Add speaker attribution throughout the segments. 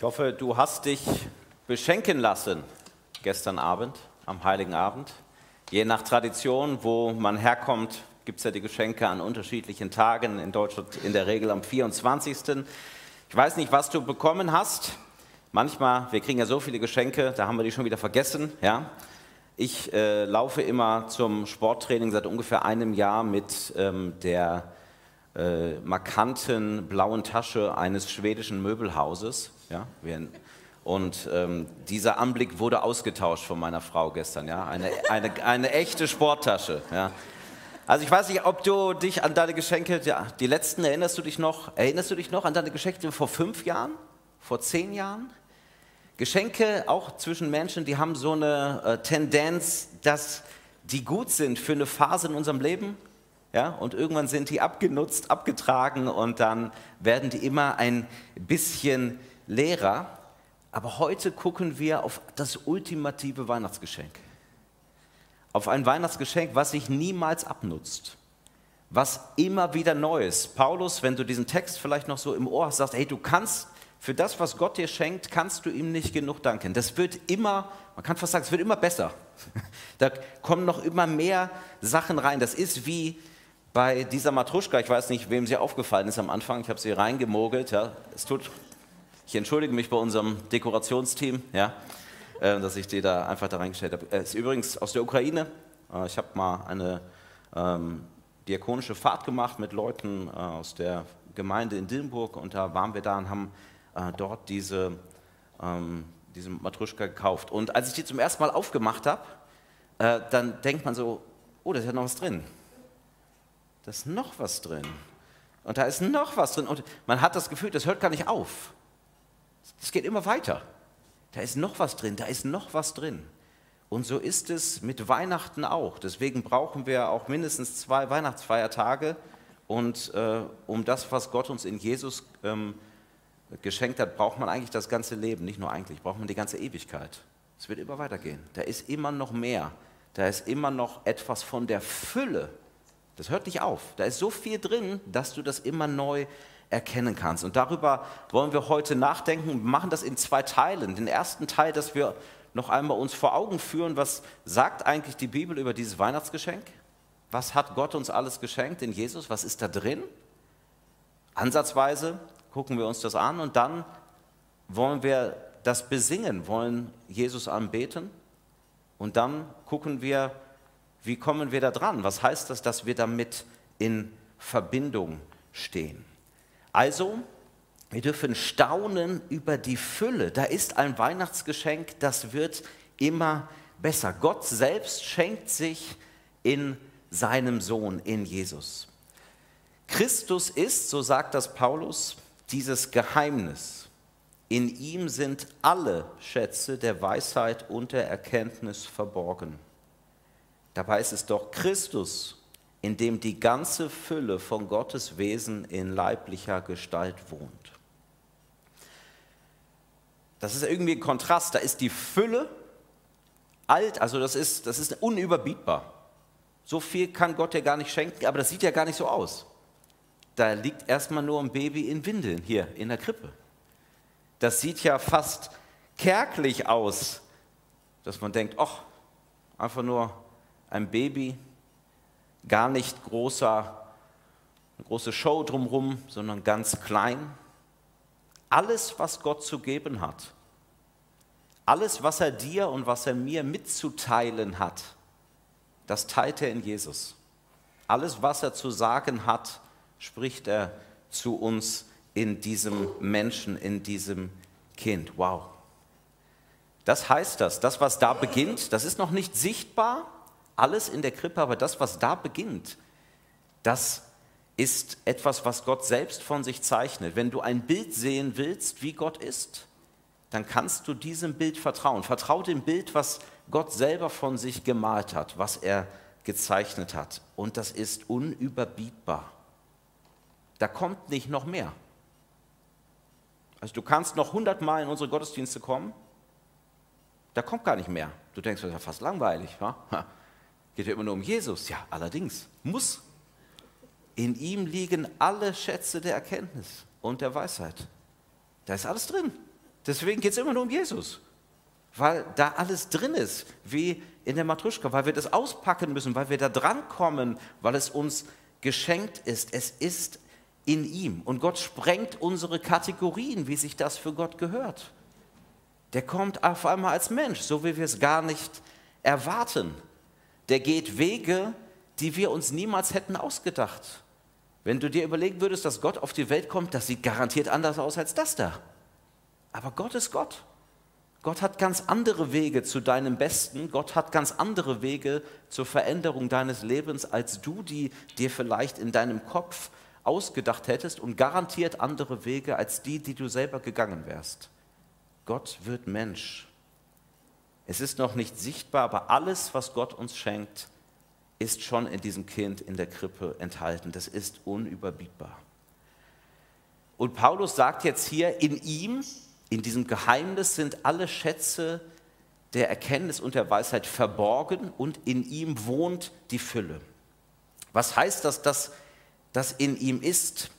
Speaker 1: Ich hoffe, du hast dich beschenken lassen gestern Abend, am Heiligen Abend. Je nach Tradition, wo man herkommt, gibt es ja die Geschenke an unterschiedlichen Tagen. In Deutschland in der Regel am 24. Ich weiß nicht, was du bekommen hast. Manchmal, wir kriegen ja so viele Geschenke, da haben wir die schon wieder vergessen. Ja? Ich äh, laufe immer zum Sporttraining seit ungefähr einem Jahr mit ähm, der äh, markanten blauen Tasche eines schwedischen Möbelhauses. Ja? Und ähm, dieser Anblick wurde ausgetauscht von meiner Frau gestern. Ja? Eine, eine, eine echte Sporttasche. Ja? Also ich weiß nicht, ob du dich an deine Geschenke, ja, die letzten erinnerst du dich noch? Erinnerst du dich noch an deine Geschenke vor fünf Jahren? Vor zehn Jahren? Geschenke auch zwischen Menschen, die haben so eine äh, Tendenz, dass die gut sind für eine Phase in unserem Leben, ja, und irgendwann sind die abgenutzt, abgetragen und dann werden die immer ein bisschen leerer. Aber heute gucken wir auf das ultimative Weihnachtsgeschenk. Auf ein Weihnachtsgeschenk, was sich niemals abnutzt. Was immer wieder neu ist. Paulus, wenn du diesen Text vielleicht noch so im Ohr hast, sagst, hey, du kannst für das, was Gott dir schenkt, kannst du ihm nicht genug danken. Das wird immer, man kann fast sagen, es wird immer besser. Da kommen noch immer mehr Sachen rein. Das ist wie bei dieser Matruschka, ich weiß nicht, wem sie aufgefallen ist am Anfang, ich habe sie reingemogelt. Ja. Es tut, ich entschuldige mich bei unserem Dekorationsteam, ja, äh, dass ich die da einfach da reingestellt habe. Es ist übrigens aus der Ukraine. Äh, ich habe mal eine ähm, diakonische Fahrt gemacht mit Leuten äh, aus der Gemeinde in Dillenburg und da waren wir da und haben äh, dort diese, ähm, diese Matruschka gekauft. Und als ich die zum ersten Mal aufgemacht habe, äh, dann denkt man so, oh, da ist ja noch was drin da ist noch was drin. Und da ist noch was drin. Und man hat das Gefühl, das hört gar nicht auf. Es geht immer weiter. Da ist noch was drin, da ist noch was drin. Und so ist es mit Weihnachten auch. Deswegen brauchen wir auch mindestens zwei Weihnachtsfeiertage. Und äh, um das, was Gott uns in Jesus ähm, geschenkt hat, braucht man eigentlich das ganze Leben. Nicht nur eigentlich, braucht man die ganze Ewigkeit. Es wird immer weitergehen. Da ist immer noch mehr. Da ist immer noch etwas von der Fülle das hört nicht auf. Da ist so viel drin, dass du das immer neu erkennen kannst. Und darüber wollen wir heute nachdenken. Wir machen das in zwei Teilen. Den ersten Teil, dass wir noch einmal uns vor Augen führen, was sagt eigentlich die Bibel über dieses Weihnachtsgeschenk? Was hat Gott uns alles geschenkt in Jesus? Was ist da drin? Ansatzweise gucken wir uns das an und dann wollen wir das besingen, wollen Jesus anbeten und dann gucken wir, wie kommen wir da dran? Was heißt das, dass wir damit in Verbindung stehen? Also, wir dürfen staunen über die Fülle. Da ist ein Weihnachtsgeschenk, das wird immer besser. Gott selbst schenkt sich in seinem Sohn, in Jesus. Christus ist, so sagt das Paulus, dieses Geheimnis. In ihm sind alle Schätze der Weisheit und der Erkenntnis verborgen. Dabei ist es doch Christus, in dem die ganze Fülle von Gottes Wesen in leiblicher Gestalt wohnt. Das ist irgendwie ein Kontrast. Da ist die Fülle alt, also das ist, das ist unüberbietbar. So viel kann Gott ja gar nicht schenken, aber das sieht ja gar nicht so aus. Da liegt erstmal nur ein Baby in Windeln hier in der Krippe. Das sieht ja fast kärglich aus, dass man denkt, ach, einfach nur ein Baby, gar nicht großer, eine große Show drumherum, sondern ganz klein. Alles, was Gott zu geben hat, alles, was er dir und was er mir mitzuteilen hat, das teilt er in Jesus. Alles, was er zu sagen hat, spricht er zu uns in diesem Menschen, in diesem Kind. Wow. Das heißt das, das, was da beginnt, das ist noch nicht sichtbar, alles in der Krippe, aber das, was da beginnt, das ist etwas, was Gott selbst von sich zeichnet. Wenn du ein Bild sehen willst, wie Gott ist, dann kannst du diesem Bild vertrauen. Vertrau dem Bild, was Gott selber von sich gemalt hat, was er gezeichnet hat. Und das ist unüberbietbar. Da kommt nicht noch mehr. Also du kannst noch hundertmal in unsere Gottesdienste kommen, da kommt gar nicht mehr. Du denkst, das ist ja fast langweilig. Wa? Geht ja immer nur um Jesus. Ja, allerdings, muss. In ihm liegen alle Schätze der Erkenntnis und der Weisheit. Da ist alles drin. Deswegen geht es immer nur um Jesus, weil da alles drin ist, wie in der Matruschka, weil wir das auspacken müssen, weil wir da drankommen, weil es uns geschenkt ist. Es ist in ihm und Gott sprengt unsere Kategorien, wie sich das für Gott gehört. Der kommt auf einmal als Mensch, so wie wir es gar nicht erwarten. Der geht Wege, die wir uns niemals hätten ausgedacht. Wenn du dir überlegen würdest, dass Gott auf die Welt kommt, das sieht garantiert anders aus als das da. Aber Gott ist Gott. Gott hat ganz andere Wege zu deinem Besten. Gott hat ganz andere Wege zur Veränderung deines Lebens, als du die dir vielleicht in deinem Kopf ausgedacht hättest und garantiert andere Wege als die, die du selber gegangen wärst. Gott wird Mensch. Es ist noch nicht sichtbar, aber alles, was Gott uns schenkt, ist schon in diesem Kind in der Krippe enthalten. Das ist unüberbietbar. Und Paulus sagt jetzt hier, in ihm, in diesem Geheimnis sind alle Schätze der Erkenntnis und der Weisheit verborgen und in ihm wohnt die Fülle. Was heißt das, dass das in ihm ist?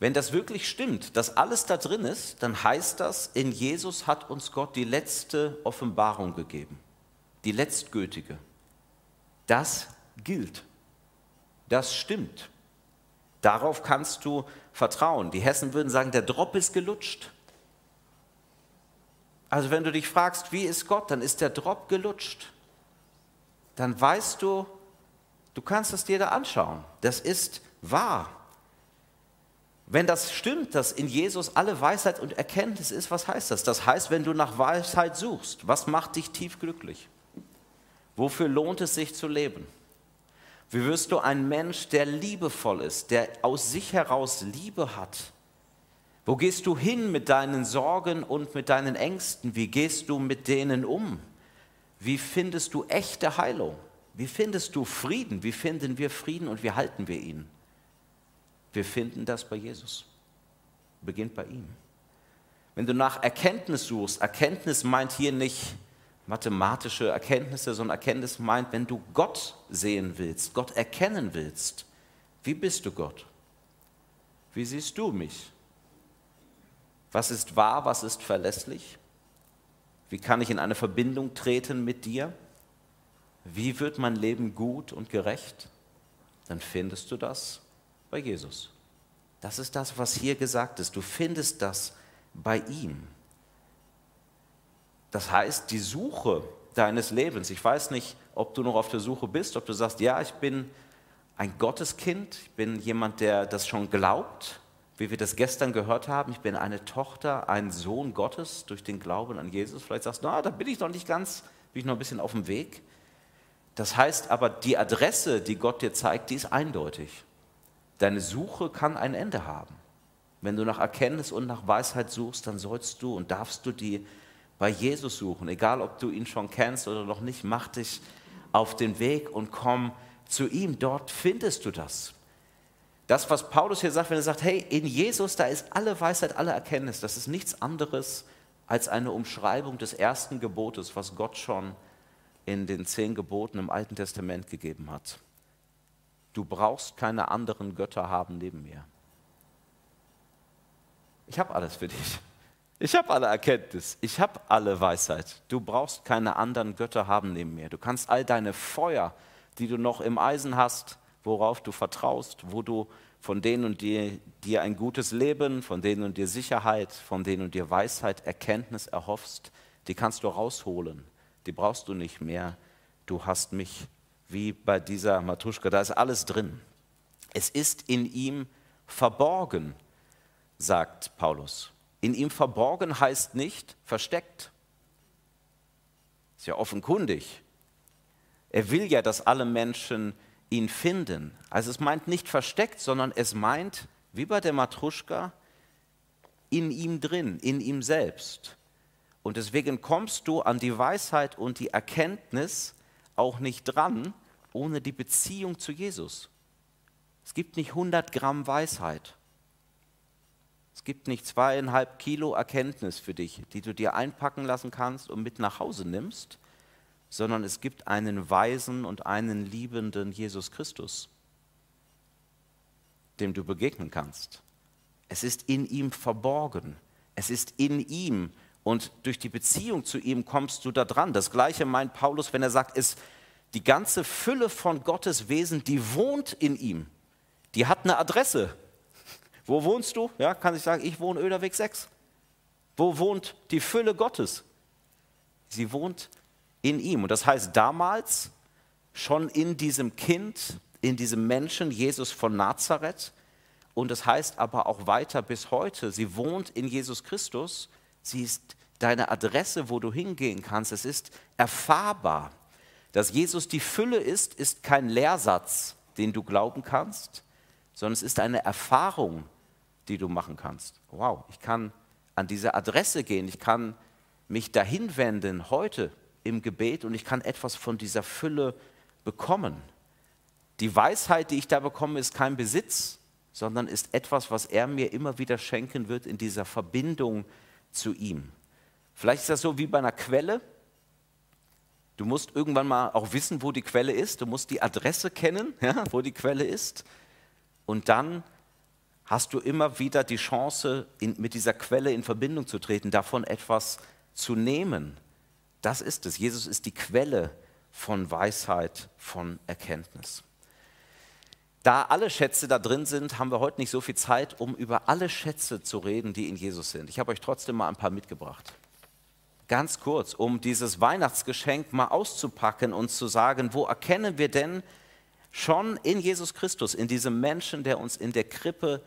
Speaker 1: Wenn das wirklich stimmt, dass alles da drin ist, dann heißt das, in Jesus hat uns Gott die letzte Offenbarung gegeben, die letztgültige. Das gilt. Das stimmt. Darauf kannst du vertrauen. Die Hessen würden sagen, der Drop ist gelutscht. Also wenn du dich fragst, wie ist Gott, dann ist der Drop gelutscht. Dann weißt du, du kannst es dir da anschauen. Das ist wahr. Wenn das stimmt, dass in Jesus alle Weisheit und Erkenntnis ist, was heißt das? Das heißt, wenn du nach Weisheit suchst, was macht dich tief glücklich? Wofür lohnt es sich zu leben? Wie wirst du ein Mensch, der liebevoll ist, der aus sich heraus Liebe hat? Wo gehst du hin mit deinen Sorgen und mit deinen Ängsten? Wie gehst du mit denen um? Wie findest du echte Heilung? Wie findest du Frieden? Wie finden wir Frieden und wie halten wir ihn? Wir finden das bei Jesus. Beginnt bei ihm. Wenn du nach Erkenntnis suchst, Erkenntnis meint hier nicht mathematische Erkenntnisse, sondern Erkenntnis meint, wenn du Gott sehen willst, Gott erkennen willst, wie bist du Gott? Wie siehst du mich? Was ist wahr, was ist verlässlich? Wie kann ich in eine Verbindung treten mit dir? Wie wird mein Leben gut und gerecht? Dann findest du das bei Jesus. Das ist das, was hier gesagt ist. Du findest das bei ihm. Das heißt, die Suche deines Lebens, ich weiß nicht, ob du noch auf der Suche bist, ob du sagst, ja, ich bin ein Gotteskind, ich bin jemand, der das schon glaubt, wie wir das gestern gehört haben, ich bin eine Tochter, ein Sohn Gottes durch den Glauben an Jesus. Vielleicht sagst du, na, da bin ich noch nicht ganz, bin ich noch ein bisschen auf dem Weg. Das heißt aber, die Adresse, die Gott dir zeigt, die ist eindeutig. Deine Suche kann ein Ende haben. Wenn du nach Erkenntnis und nach Weisheit suchst, dann sollst du und darfst du die bei Jesus suchen, egal ob du ihn schon kennst oder noch nicht, mach dich auf den Weg und komm zu ihm. Dort findest du das. Das, was Paulus hier sagt, wenn er sagt, hey, in Jesus, da ist alle Weisheit, alle Erkenntnis, das ist nichts anderes als eine Umschreibung des ersten Gebotes, was Gott schon in den zehn Geboten im Alten Testament gegeben hat. Du brauchst keine anderen Götter haben neben mir. Ich habe alles für dich. Ich habe alle Erkenntnis, ich habe alle Weisheit. Du brauchst keine anderen Götter haben neben mir. Du kannst all deine Feuer, die du noch im Eisen hast, worauf du vertraust, wo du von denen und dir, dir ein gutes Leben, von denen und dir Sicherheit, von denen und dir Weisheit, Erkenntnis erhoffst, die kannst du rausholen. Die brauchst du nicht mehr. Du hast mich, wie bei dieser Matuschka, da ist alles drin. Es ist in ihm verborgen, sagt Paulus. In ihm verborgen heißt nicht versteckt. Ist ja offenkundig. Er will ja, dass alle Menschen ihn finden. Also es meint nicht versteckt, sondern es meint, wie bei der Matruschka, in ihm drin, in ihm selbst. Und deswegen kommst du an die Weisheit und die Erkenntnis auch nicht dran, ohne die Beziehung zu Jesus. Es gibt nicht 100 Gramm Weisheit. Es gibt nicht zweieinhalb Kilo Erkenntnis für dich, die du dir einpacken lassen kannst und mit nach Hause nimmst, sondern es gibt einen weisen und einen liebenden Jesus Christus, dem du begegnen kannst. Es ist in ihm verborgen. Es ist in ihm und durch die Beziehung zu ihm kommst du da dran. Das gleiche meint Paulus, wenn er sagt, es, die ganze Fülle von Gottes Wesen, die wohnt in ihm. Die hat eine Adresse. Wo wohnst du? Ja, kann ich sagen, ich wohne Öderweg 6. Wo wohnt die Fülle Gottes? Sie wohnt in ihm. Und das heißt damals schon in diesem Kind, in diesem Menschen, Jesus von Nazareth. Und das heißt aber auch weiter bis heute. Sie wohnt in Jesus Christus. Sie ist deine Adresse, wo du hingehen kannst. Es ist erfahrbar. Dass Jesus die Fülle ist, ist kein Lehrsatz, den du glauben kannst, sondern es ist eine Erfahrung, die du machen kannst. Wow, ich kann an diese Adresse gehen, ich kann mich dahin wenden heute im Gebet und ich kann etwas von dieser Fülle bekommen. Die Weisheit, die ich da bekomme, ist kein Besitz, sondern ist etwas, was er mir immer wieder schenken wird in dieser Verbindung zu ihm. Vielleicht ist das so wie bei einer Quelle. Du musst irgendwann mal auch wissen, wo die Quelle ist. Du musst die Adresse kennen, ja, wo die Quelle ist. Und dann hast du immer wieder die Chance, in, mit dieser Quelle in Verbindung zu treten, davon etwas zu nehmen. Das ist es. Jesus ist die Quelle von Weisheit, von Erkenntnis. Da alle Schätze da drin sind, haben wir heute nicht so viel Zeit, um über alle Schätze zu reden, die in Jesus sind. Ich habe euch trotzdem mal ein paar mitgebracht. Ganz kurz, um dieses Weihnachtsgeschenk mal auszupacken und zu sagen, wo erkennen wir denn schon in Jesus Christus, in diesem Menschen, der uns in der Krippe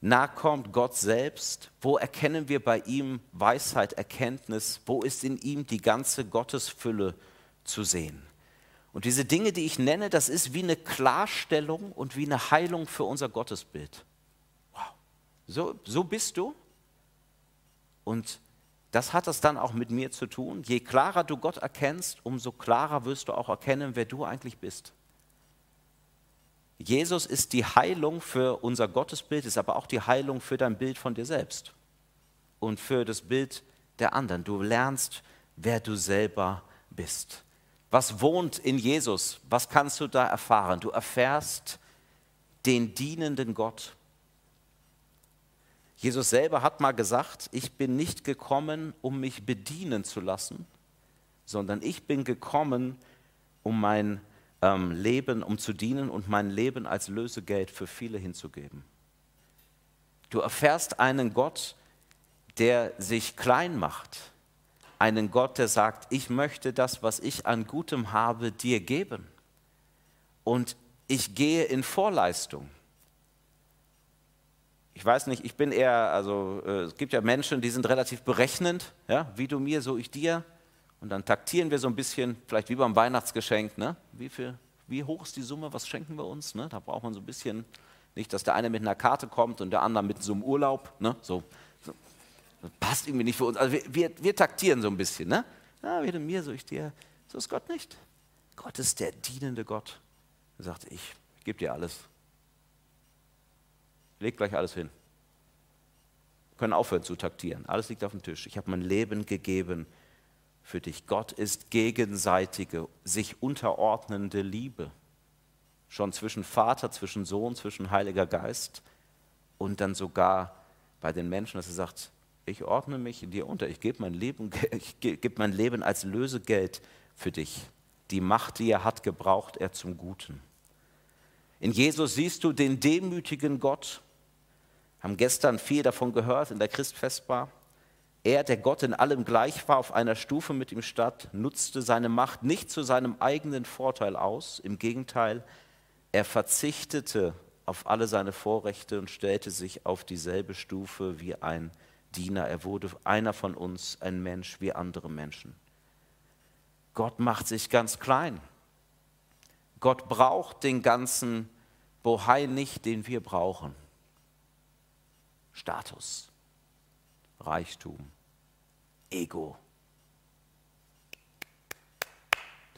Speaker 1: nachkommt, Gott selbst, wo erkennen wir bei ihm Weisheit, Erkenntnis, wo ist in ihm die ganze Gottesfülle zu sehen? Und diese Dinge, die ich nenne, das ist wie eine Klarstellung und wie eine Heilung für unser Gottesbild. Wow. So, so bist du. Und das hat es dann auch mit mir zu tun. Je klarer du Gott erkennst, umso klarer wirst du auch erkennen, wer du eigentlich bist. Jesus ist die Heilung für unser Gottesbild, ist aber auch die Heilung für dein Bild von dir selbst und für das Bild der anderen. Du lernst, wer du selber bist. Was wohnt in Jesus? Was kannst du da erfahren? Du erfährst den dienenden Gott. Jesus selber hat mal gesagt, ich bin nicht gekommen, um mich bedienen zu lassen, sondern ich bin gekommen, um mein ähm, Leben, um zu dienen und mein Leben als Lösegeld für viele hinzugeben. Du erfährst einen Gott, der sich klein macht, einen Gott, der sagt, ich möchte das, was ich an Gutem habe, dir geben. Und ich gehe in Vorleistung. Ich weiß nicht, ich bin eher, also äh, es gibt ja Menschen, die sind relativ berechnend, ja, wie du mir, so ich dir. Und dann taktieren wir so ein bisschen, vielleicht wie beim Weihnachtsgeschenk, ne? wie, viel, wie hoch ist die Summe, was schenken wir uns? Ne? Da braucht man so ein bisschen, nicht, dass der eine mit einer Karte kommt und der andere mit so einem Urlaub. Ne? So, das passt irgendwie nicht für uns. Also wir, wir, wir taktieren so ein bisschen. Ne? Ja, weder mir, so ich dir. So ist Gott nicht. Gott ist der dienende Gott. Er sagt, ich, ich gebe dir alles. Leg gleich alles hin. Wir können aufhören zu taktieren. Alles liegt auf dem Tisch. Ich habe mein Leben gegeben für dich. Gott ist gegenseitige, sich unterordnende Liebe. Schon zwischen Vater, zwischen Sohn, zwischen Heiliger Geist und dann sogar bei den Menschen, dass er sagt, ich ordne mich in dir unter, ich gebe mein, Leben, ich gebe mein Leben als Lösegeld für dich. Die Macht, die er hat, gebraucht er zum Guten. In Jesus siehst du den demütigen Gott. Haben gestern viel davon gehört in der Christfestbar. Er, der Gott in allem gleich war, auf einer Stufe mit ihm statt, nutzte seine Macht nicht zu seinem eigenen Vorteil aus. Im Gegenteil, er verzichtete auf alle seine Vorrechte und stellte sich auf dieselbe Stufe wie ein Diener, er wurde einer von uns, ein Mensch wie andere Menschen. Gott macht sich ganz klein. Gott braucht den ganzen Bohai nicht, den wir brauchen. Status, Reichtum, Ego.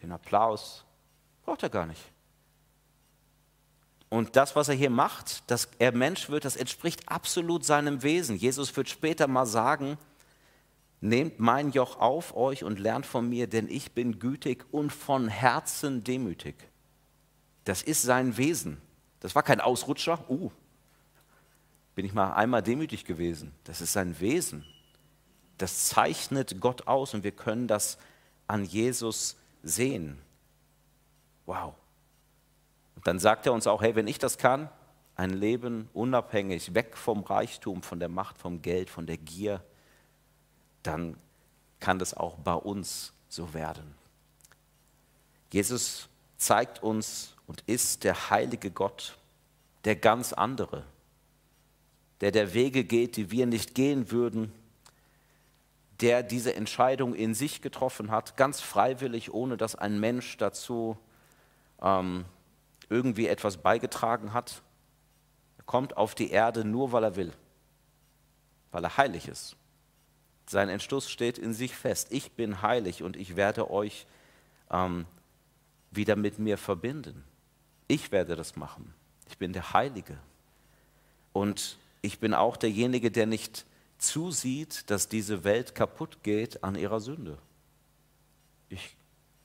Speaker 1: Den Applaus braucht er gar nicht. Und das, was er hier macht, dass er Mensch wird, das entspricht absolut seinem Wesen. Jesus wird später mal sagen, nehmt mein Joch auf euch und lernt von mir, denn ich bin gütig und von Herzen demütig. Das ist sein Wesen. Das war kein Ausrutscher. Uh, bin ich mal einmal demütig gewesen. Das ist sein Wesen. Das zeichnet Gott aus und wir können das an Jesus sehen. Wow. Und dann sagt er uns auch, hey, wenn ich das kann, ein Leben unabhängig, weg vom Reichtum, von der Macht, vom Geld, von der Gier, dann kann das auch bei uns so werden. Jesus zeigt uns und ist der heilige Gott, der ganz andere, der der Wege geht, die wir nicht gehen würden, der diese Entscheidung in sich getroffen hat, ganz freiwillig, ohne dass ein Mensch dazu ähm, irgendwie etwas beigetragen hat. Er kommt auf die Erde nur, weil er will, weil er heilig ist. Sein Entschluss steht in sich fest. Ich bin heilig und ich werde euch ähm, wieder mit mir verbinden. Ich werde das machen. Ich bin der Heilige. Und ich bin auch derjenige, der nicht zusieht, dass diese Welt kaputt geht an ihrer Sünde. Ich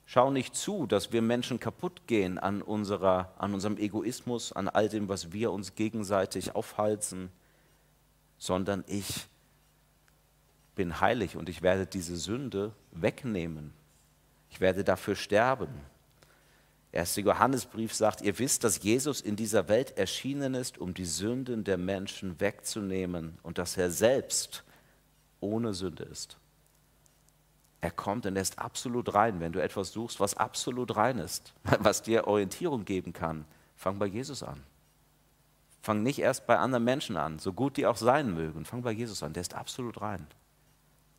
Speaker 1: schaue nicht zu, dass wir Menschen kaputt gehen an, unserer, an unserem Egoismus, an all dem, was wir uns gegenseitig aufhalten, sondern ich bin heilig und ich werde diese Sünde wegnehmen. Ich werde dafür sterben. 1. Johannesbrief sagt, ihr wisst, dass Jesus in dieser Welt erschienen ist, um die Sünden der Menschen wegzunehmen und dass er selbst ohne Sünde ist. Er kommt und er ist absolut rein. Wenn du etwas suchst, was absolut rein ist, was dir Orientierung geben kann, fang bei Jesus an. Fang nicht erst bei anderen Menschen an, so gut die auch sein mögen. Fang bei Jesus an, der ist absolut rein.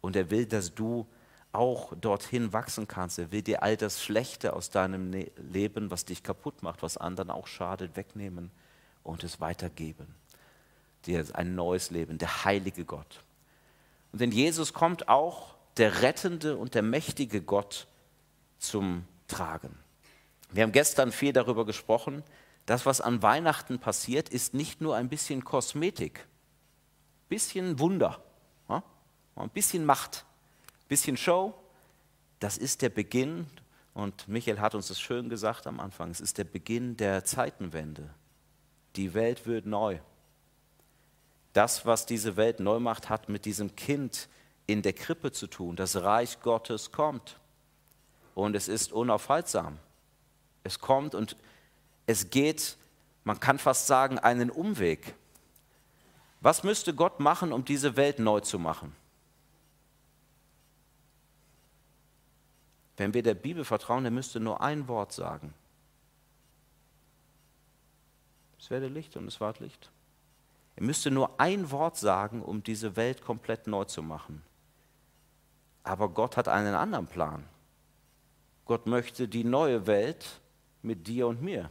Speaker 1: Und er will, dass du auch dorthin wachsen kannst. Er will dir all das Schlechte aus deinem ne-, Leben, was dich kaputt macht, was anderen auch schadet, wegnehmen und es weitergeben. Dir ein neues Leben, der heilige Gott. Und in Jesus kommt auch der rettende und der mächtige Gott zum Tragen. Wir haben gestern viel darüber gesprochen, das, was an Weihnachten passiert, ist nicht nur ein bisschen Kosmetik, bisschen Wunder, ein bisschen Macht, bisschen Show, das ist der Beginn, und Michael hat uns das schön gesagt am Anfang, es ist der Beginn der Zeitenwende. Die Welt wird neu. Das, was diese Welt neu macht, hat mit diesem Kind in der Krippe zu tun. Das Reich Gottes kommt. Und es ist unaufhaltsam. Es kommt und es geht, man kann fast sagen, einen Umweg. Was müsste Gott machen, um diese Welt neu zu machen? Wenn wir der Bibel vertrauen, er müsste nur ein Wort sagen. Es werde Licht und es ward Licht. Er müsste nur ein Wort sagen, um diese Welt komplett neu zu machen. Aber Gott hat einen anderen Plan. Gott möchte die neue Welt mit dir und mir.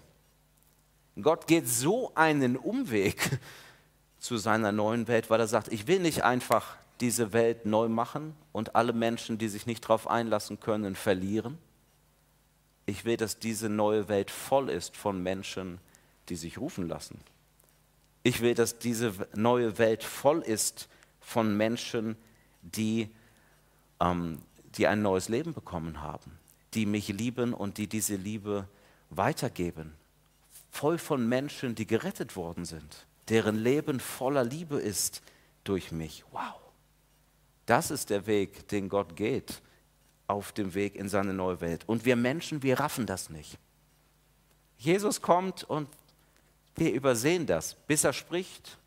Speaker 1: Gott geht so einen Umweg zu seiner neuen Welt, weil er sagt, ich will nicht einfach diese Welt neu machen und alle Menschen, die sich nicht darauf einlassen können, verlieren. Ich will, dass diese neue Welt voll ist von Menschen, die sich rufen lassen. Ich will, dass diese neue Welt voll ist von Menschen, die, ähm, die ein neues Leben bekommen haben, die mich lieben und die diese Liebe weitergeben. Voll von Menschen, die gerettet worden sind, deren Leben voller Liebe ist durch mich. Wow. Das ist der Weg, den Gott geht auf dem Weg in seine neue Welt. Und wir Menschen, wir raffen das nicht. Jesus kommt und wir übersehen das, bis er spricht,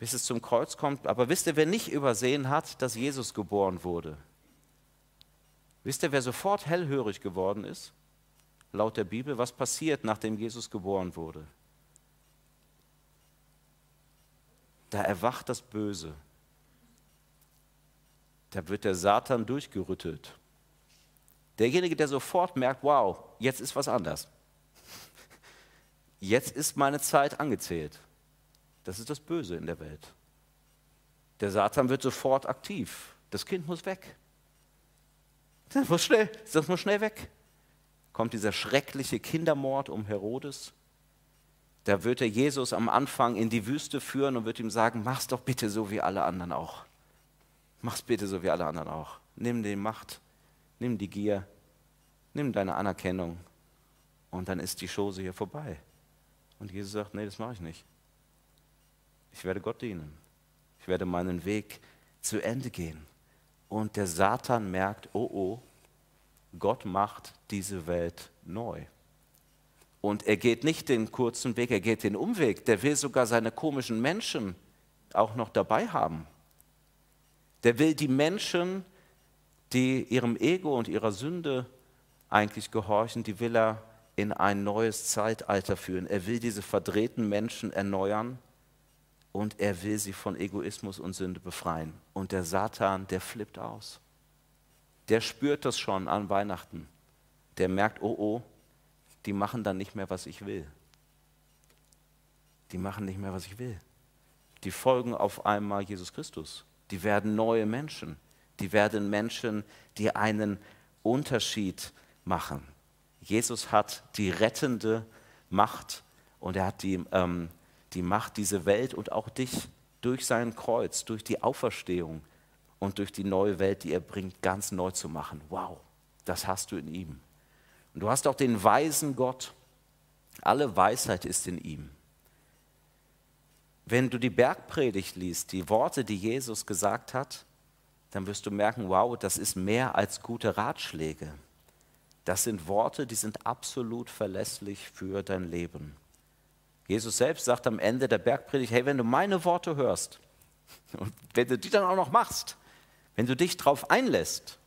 Speaker 1: bis es zum Kreuz kommt. Aber wisst ihr, wer nicht übersehen hat, dass Jesus geboren wurde? Wisst ihr, wer sofort hellhörig geworden ist? Laut der Bibel, was passiert, nachdem Jesus geboren wurde? Da erwacht das Böse da wird der Satan durchgerüttelt. Derjenige, der sofort merkt, wow, jetzt ist was anders. Jetzt ist meine Zeit angezählt. Das ist das Böse in der Welt. Der Satan wird sofort aktiv. Das Kind muss weg. Das muss schnell, das muss schnell weg. Kommt dieser schreckliche Kindermord um Herodes. Da wird er Jesus am Anfang in die Wüste führen und wird ihm sagen, mach's doch bitte so wie alle anderen auch. Mach's bitte so wie alle anderen auch. Nimm die Macht, nimm die Gier, nimm deine Anerkennung und dann ist die Chose hier vorbei. Und Jesus sagt, nee, das mache ich nicht. Ich werde Gott dienen. Ich werde meinen Weg zu Ende gehen. Und der Satan merkt, oh oh, Gott macht diese Welt neu. Und er geht nicht den kurzen Weg, er geht den Umweg. Der will sogar seine komischen Menschen auch noch dabei haben. Der will die Menschen, die ihrem Ego und ihrer Sünde eigentlich gehorchen, die will er in ein neues Zeitalter führen. Er will diese verdrehten Menschen erneuern und er will sie von Egoismus und Sünde befreien. Und der Satan, der flippt aus. Der spürt das schon an Weihnachten. Der merkt, oh oh, die machen dann nicht mehr, was ich will. Die machen nicht mehr, was ich will. Die folgen auf einmal Jesus Christus. Die werden neue Menschen. Die werden Menschen, die einen Unterschied machen. Jesus hat die rettende Macht und er hat die, ähm, die Macht, diese Welt und auch dich durch sein Kreuz, durch die Auferstehung und durch die neue Welt, die er bringt, ganz neu zu machen. Wow, das hast du in ihm. Und du hast auch den weisen Gott. Alle Weisheit ist in ihm. Wenn du die Bergpredigt liest, die Worte, die Jesus gesagt hat, dann wirst du merken, wow, das ist mehr als gute Ratschläge. Das sind Worte, die sind absolut verlässlich für dein Leben. Jesus selbst sagt am Ende der Bergpredigt, hey, wenn du meine Worte hörst und wenn du die dann auch noch machst, wenn du dich darauf einlässt,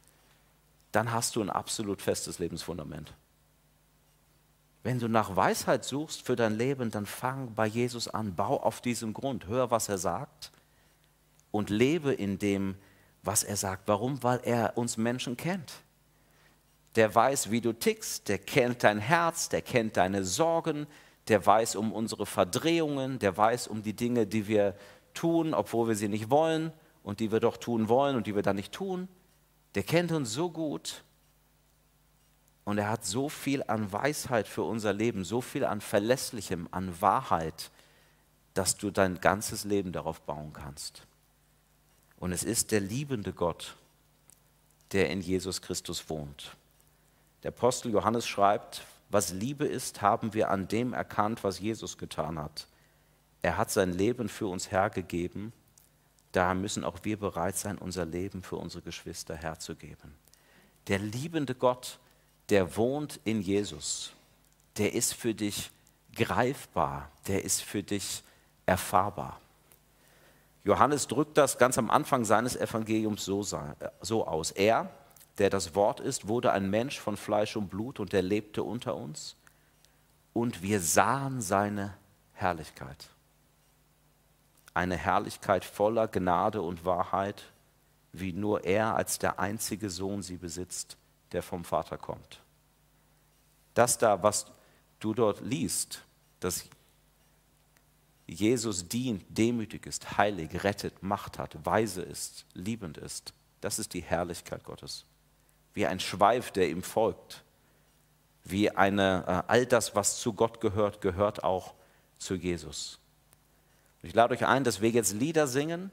Speaker 1: dann hast du ein absolut festes Lebensfundament. Wenn du nach Weisheit suchst für dein Leben, dann fang bei Jesus an, bau auf diesem Grund, hör, was er sagt und lebe in dem, was er sagt. Warum? Weil er uns Menschen kennt. Der weiß, wie du tickst, der kennt dein Herz, der kennt deine Sorgen, der weiß um unsere Verdrehungen, der weiß um die Dinge, die wir tun, obwohl wir sie nicht wollen und die wir doch tun wollen und die wir dann nicht tun. Der kennt uns so gut und er hat so viel an Weisheit für unser Leben, so viel an Verlässlichem, an Wahrheit, dass du dein ganzes Leben darauf bauen kannst. Und es ist der liebende Gott, der in Jesus Christus wohnt. Der Apostel Johannes schreibt, was Liebe ist, haben wir an dem erkannt, was Jesus getan hat. Er hat sein Leben für uns hergegeben. Daher müssen auch wir bereit sein, unser Leben für unsere Geschwister herzugeben. Der liebende Gott, der wohnt in Jesus, der ist für dich greifbar, der ist für dich erfahrbar. Johannes drückt das ganz am Anfang seines Evangeliums so, so aus. Er, der das Wort ist, wurde ein Mensch von Fleisch und Blut und er lebte unter uns und wir sahen seine Herrlichkeit. Eine Herrlichkeit voller Gnade und Wahrheit, wie nur er als der einzige Sohn sie besitzt, der vom Vater kommt. Das da, was du dort liest, dass Jesus dient, demütig ist, heilig, rettet, Macht hat, weise ist, liebend ist, das ist die Herrlichkeit Gottes wie ein Schweif, der ihm folgt. Wie eine, äh, all das, was zu Gott gehört, gehört auch zu Jesus. ich lade euch ein, dass wir jetzt Lieder singen,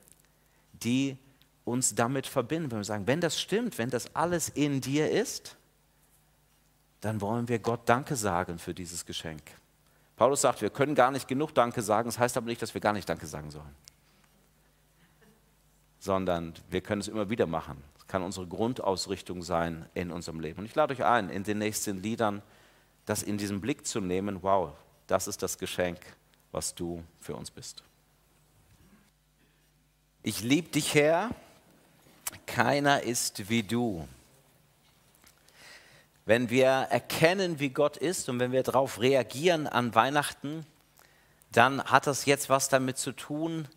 Speaker 1: die uns damit verbinden. Wenn wir sagen, wenn das stimmt, wenn das alles in dir ist, dann wollen wir Gott Danke sagen für dieses Geschenk. Paulus sagt, wir können gar nicht genug Danke sagen. Das heißt aber nicht, dass wir gar nicht Danke sagen sollen. Sondern wir können es immer wieder machen kann unsere Grundausrichtung sein in unserem Leben. Und ich lade euch ein, in den nächsten Liedern das in diesem Blick zu nehmen, wow, das ist das Geschenk, was du für uns bist. Ich liebe dich, Herr, keiner ist wie du. Wenn wir erkennen, wie Gott ist und wenn wir darauf reagieren an Weihnachten, dann hat das jetzt was damit zu tun,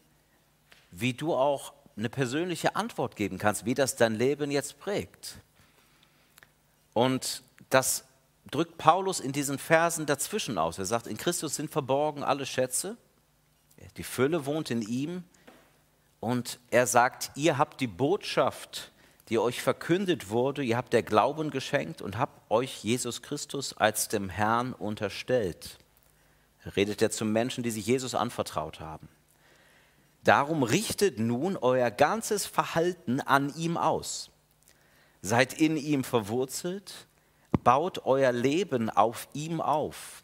Speaker 1: wie du auch eine persönliche Antwort geben kannst, wie das dein Leben jetzt prägt. Und das drückt Paulus in diesen Versen dazwischen aus. Er sagt, in Christus sind verborgen alle Schätze, die Fülle wohnt in ihm. Und er sagt, ihr habt die Botschaft, die euch verkündet wurde, ihr habt der Glauben geschenkt und habt euch Jesus Christus als dem Herrn unterstellt. Redet er zu Menschen, die sich Jesus anvertraut haben. Darum richtet nun euer ganzes Verhalten an ihm aus. Seid in ihm verwurzelt, baut euer Leben auf ihm auf.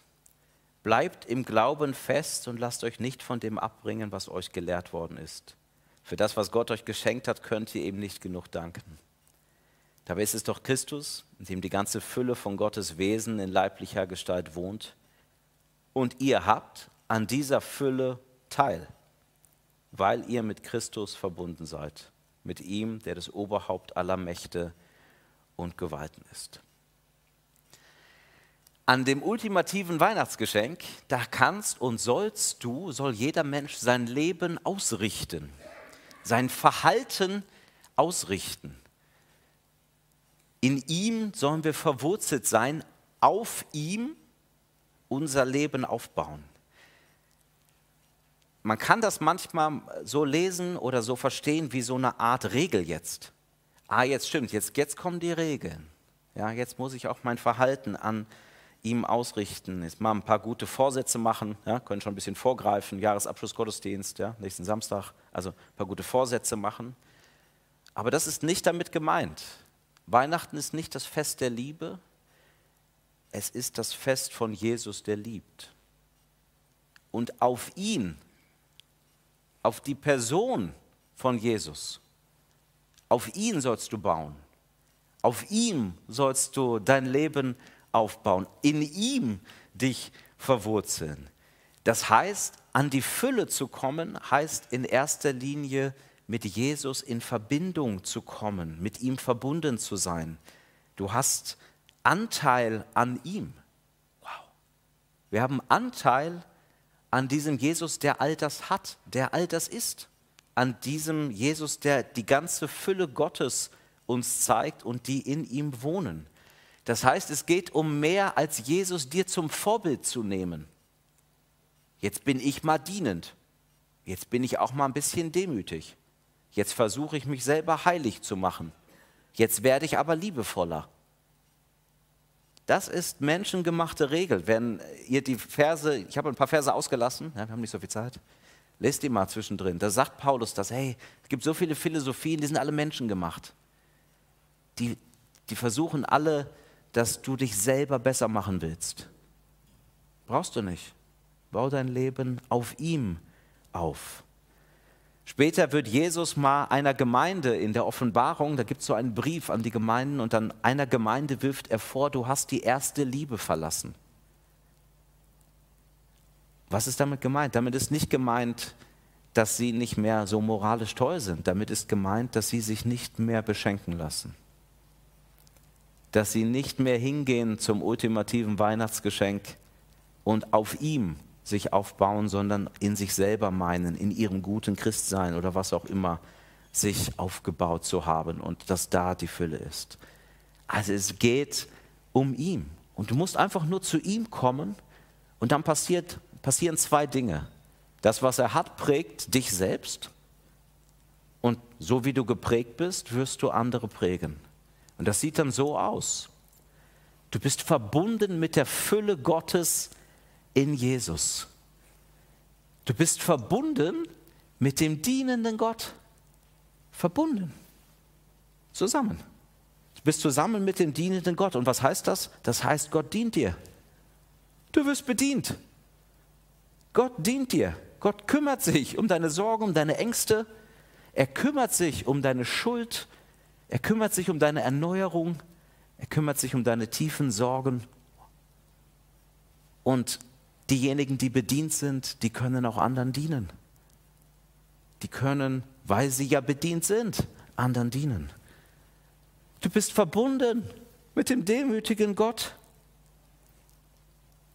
Speaker 1: Bleibt im Glauben fest und lasst euch nicht von dem abbringen, was euch gelehrt worden ist. Für das, was Gott euch geschenkt hat, könnt ihr ihm nicht genug danken. Dabei ist es doch Christus, in dem die ganze Fülle von Gottes Wesen in leiblicher Gestalt wohnt. Und ihr habt an dieser Fülle teil, weil ihr mit Christus verbunden seid, mit ihm, der das Oberhaupt aller Mächte und Gewalten ist. An dem ultimativen Weihnachtsgeschenk, da kannst und sollst du, soll jeder Mensch sein Leben ausrichten, sein Verhalten ausrichten. In ihm sollen wir verwurzelt sein, auf ihm unser Leben aufbauen. Man kann das manchmal so lesen oder so verstehen wie so eine Art Regel jetzt. Ah, jetzt stimmt, jetzt, jetzt kommen die Regeln. Ja, jetzt muss ich auch mein Verhalten an ihm ausrichten. Jetzt mal ein paar gute Vorsätze machen, ja, können schon ein bisschen vorgreifen, Jahresabschlussgottesdienst, ja, nächsten Samstag, also ein paar gute Vorsätze machen. Aber das ist nicht damit gemeint. Weihnachten ist nicht das Fest der Liebe, es ist das Fest von Jesus, der liebt. Und auf ihn, auf die Person von Jesus, auf ihn sollst du bauen. Auf ihm sollst du dein Leben aufbauen, in ihm dich verwurzeln. Das heißt, an die Fülle zu kommen, heißt in erster Linie mit Jesus in Verbindung zu kommen, mit ihm verbunden zu sein. Du hast Anteil an ihm. Wow. Wir haben Anteil an diesem Jesus, der all das hat, der all das ist. An diesem Jesus, der die ganze Fülle Gottes uns zeigt und die in ihm wohnen. Das heißt, es geht um mehr als Jesus dir zum Vorbild zu nehmen. Jetzt bin ich mal dienend. Jetzt bin ich auch mal ein bisschen demütig. Jetzt versuche ich mich selber heilig zu machen. Jetzt werde ich aber liebevoller. Das ist menschengemachte Regel. Wenn ihr die Verse, ich habe ein paar Verse ausgelassen, ja, wir haben nicht so viel Zeit, lest die mal zwischendrin. Da sagt Paulus das, hey, es gibt so viele Philosophien, die sind alle menschengemacht. Die, die versuchen alle, dass du dich selber besser machen willst. Brauchst du nicht. Bau dein Leben auf ihm auf. Später wird Jesus mal einer Gemeinde in der Offenbarung, da gibt es so einen Brief an die Gemeinden und dann einer Gemeinde wirft er vor, du hast die erste Liebe verlassen. Was ist damit gemeint? Damit ist nicht gemeint, dass sie nicht mehr so moralisch toll sind. Damit ist gemeint, dass sie sich nicht mehr beschenken lassen. Dass sie nicht mehr hingehen zum ultimativen Weihnachtsgeschenk und auf ihm sich aufbauen, sondern in sich selber meinen, in ihrem guten Christsein oder was auch immer, sich aufgebaut zu haben und dass da die Fülle ist. Also es geht um ihn. Und du musst einfach nur zu ihm kommen und dann passiert, passieren zwei Dinge. Das, was er hat, prägt dich selbst. Und so wie du geprägt bist, wirst du andere prägen. Und das sieht dann so aus. Du bist verbunden mit der Fülle Gottes in Jesus. Du bist verbunden mit dem dienenden Gott. Verbunden. Zusammen. Du bist zusammen mit dem dienenden Gott. Und was heißt das? Das heißt, Gott dient dir. Du wirst bedient. Gott dient dir. Gott kümmert sich um deine Sorgen, um deine Ängste. Er kümmert sich um deine Schuld. Er kümmert sich um deine Erneuerung. Er kümmert sich um deine tiefen Sorgen. Und diejenigen, die bedient sind, die können auch anderen dienen. Die können, weil sie ja bedient sind, anderen dienen. Du bist verbunden mit dem demütigen Gott.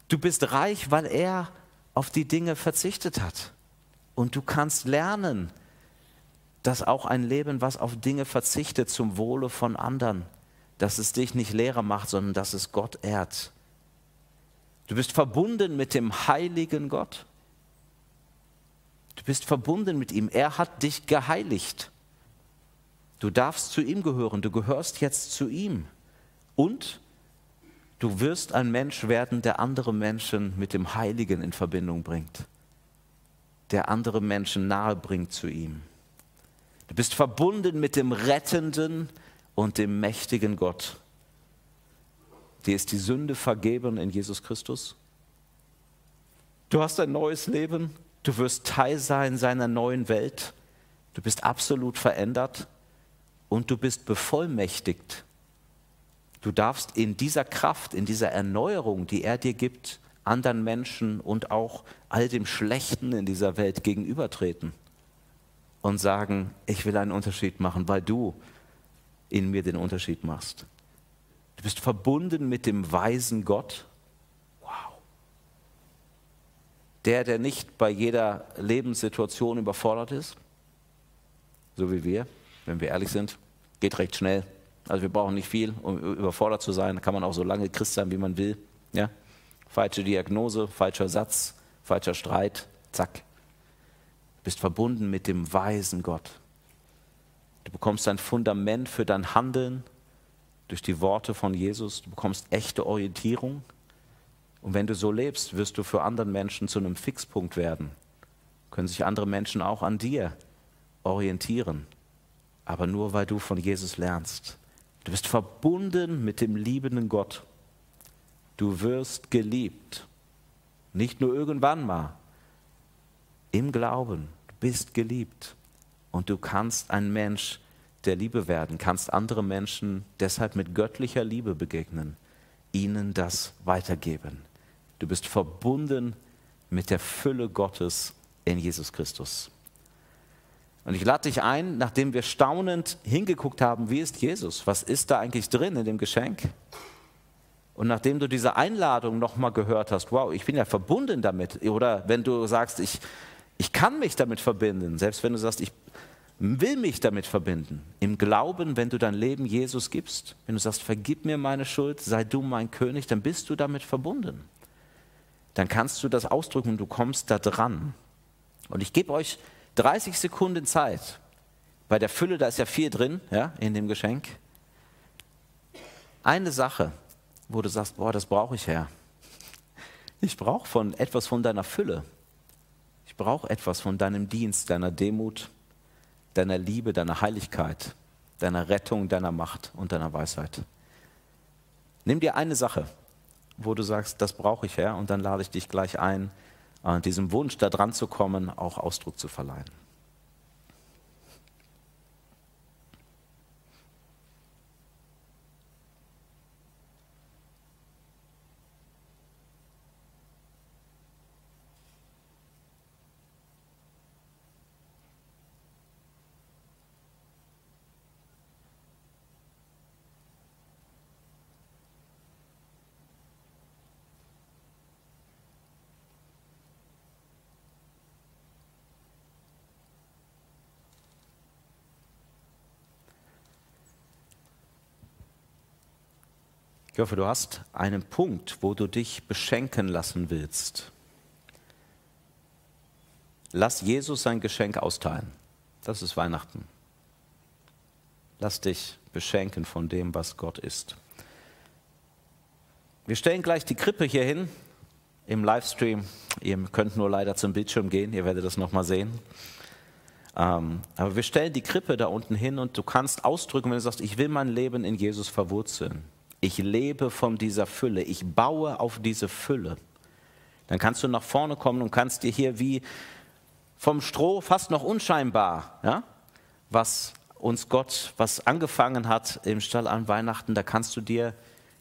Speaker 1: Du bist reich, weil er auf die Dinge verzichtet hat. Und du kannst lernen, dass auch ein Leben, was auf Dinge verzichtet zum Wohle von anderen, dass es dich nicht leerer macht, sondern dass es Gott ehrt. Du bist verbunden mit dem heiligen Gott. Du bist verbunden mit ihm. Er hat dich geheiligt. Du darfst zu ihm gehören. Du gehörst jetzt zu ihm. Und du wirst ein Mensch werden, der andere Menschen mit dem Heiligen in Verbindung bringt. Der andere Menschen nahe bringt zu ihm. Du bist verbunden mit dem rettenden und dem mächtigen Gott. Dir ist die Sünde vergeben in Jesus Christus. Du hast ein neues Leben. Du wirst Teil sein seiner neuen Welt. Du bist absolut verändert und du bist bevollmächtigt. Du darfst in dieser Kraft, in dieser Erneuerung, die er dir gibt, anderen Menschen und auch all dem Schlechten in dieser Welt gegenübertreten und sagen, ich will einen Unterschied machen, weil du in mir den Unterschied machst. Du bist verbunden mit dem weisen Gott. Wow. Der, der nicht bei jeder Lebenssituation überfordert ist, so wie wir, wenn wir ehrlich sind, geht recht schnell. Also wir brauchen nicht viel, um überfordert zu sein. Da kann man auch so lange Christ sein, wie man will. Ja? Falsche Diagnose, falscher Satz, falscher Streit, zack. Bist verbunden mit dem weisen Gott. Du bekommst ein Fundament für dein Handeln durch die Worte von Jesus. Du bekommst echte Orientierung. Und wenn du so lebst, wirst du für andere Menschen zu einem Fixpunkt werden. Können sich andere Menschen auch an dir orientieren. Aber nur weil du von Jesus lernst. Du bist verbunden mit dem liebenden Gott. Du wirst geliebt. Nicht nur irgendwann mal. Im Glauben. Bist geliebt. Und du kannst ein Mensch der Liebe werden, kannst andere Menschen deshalb mit göttlicher Liebe begegnen, ihnen das weitergeben. Du bist verbunden mit der Fülle Gottes in Jesus Christus. Und ich lade dich ein, nachdem wir staunend hingeguckt haben, wie ist Jesus? Was ist da eigentlich drin in dem Geschenk? Und nachdem du diese Einladung nochmal gehört hast, wow, ich bin ja verbunden damit. Oder wenn du sagst, ich, ich kann mich damit verbinden, selbst wenn du sagst, ich will mich damit verbinden. Im Glauben, wenn du dein Leben Jesus gibst, wenn du sagst, vergib mir meine Schuld, sei du mein König, dann bist du damit verbunden. Dann kannst du das ausdrücken und du kommst da dran. Und ich gebe euch 30 Sekunden Zeit. Bei der Fülle, da ist ja viel drin, ja, in dem Geschenk. Eine Sache, wo du sagst, boah, das brauche ich her. Ich brauche von etwas von deiner Fülle. Ich brauche etwas von deinem Dienst, deiner Demut, deiner Liebe, deiner Heiligkeit, deiner Rettung, deiner Macht und deiner Weisheit. Nimm dir eine Sache, wo du sagst, das brauche ich her, und dann lade ich dich gleich ein, diesem Wunsch, da dran zu kommen, auch Ausdruck zu verleihen. Ich hoffe, du hast einen Punkt, wo du dich beschenken lassen willst. Lass Jesus sein Geschenk austeilen. Das ist Weihnachten. Lass dich beschenken von dem, was Gott ist. Wir stellen gleich die Krippe hier hin im Livestream. Ihr könnt nur leider zum Bildschirm gehen, ihr werdet das nochmal sehen. Ähm, aber wir stellen die Krippe da unten hin und du kannst ausdrücken, wenn du sagst, ich will mein Leben in Jesus verwurzeln. Ich lebe von dieser Fülle. Ich baue auf diese Fülle. Dann kannst du nach vorne kommen und kannst dir hier wie vom Stroh fast noch unscheinbar, ja, was uns Gott, was angefangen hat im Stall an Weihnachten, da kannst du dir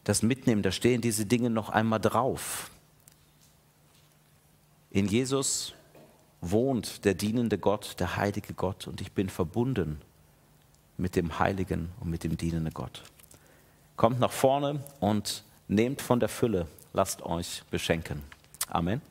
Speaker 1: das mitnehmen. Da stehen diese Dinge noch einmal drauf. In Jesus wohnt der dienende Gott, der heilige Gott und ich bin verbunden mit dem heiligen und mit dem dienenden Gott. Kommt nach vorne und nehmt von der Fülle, lasst euch beschenken. Amen.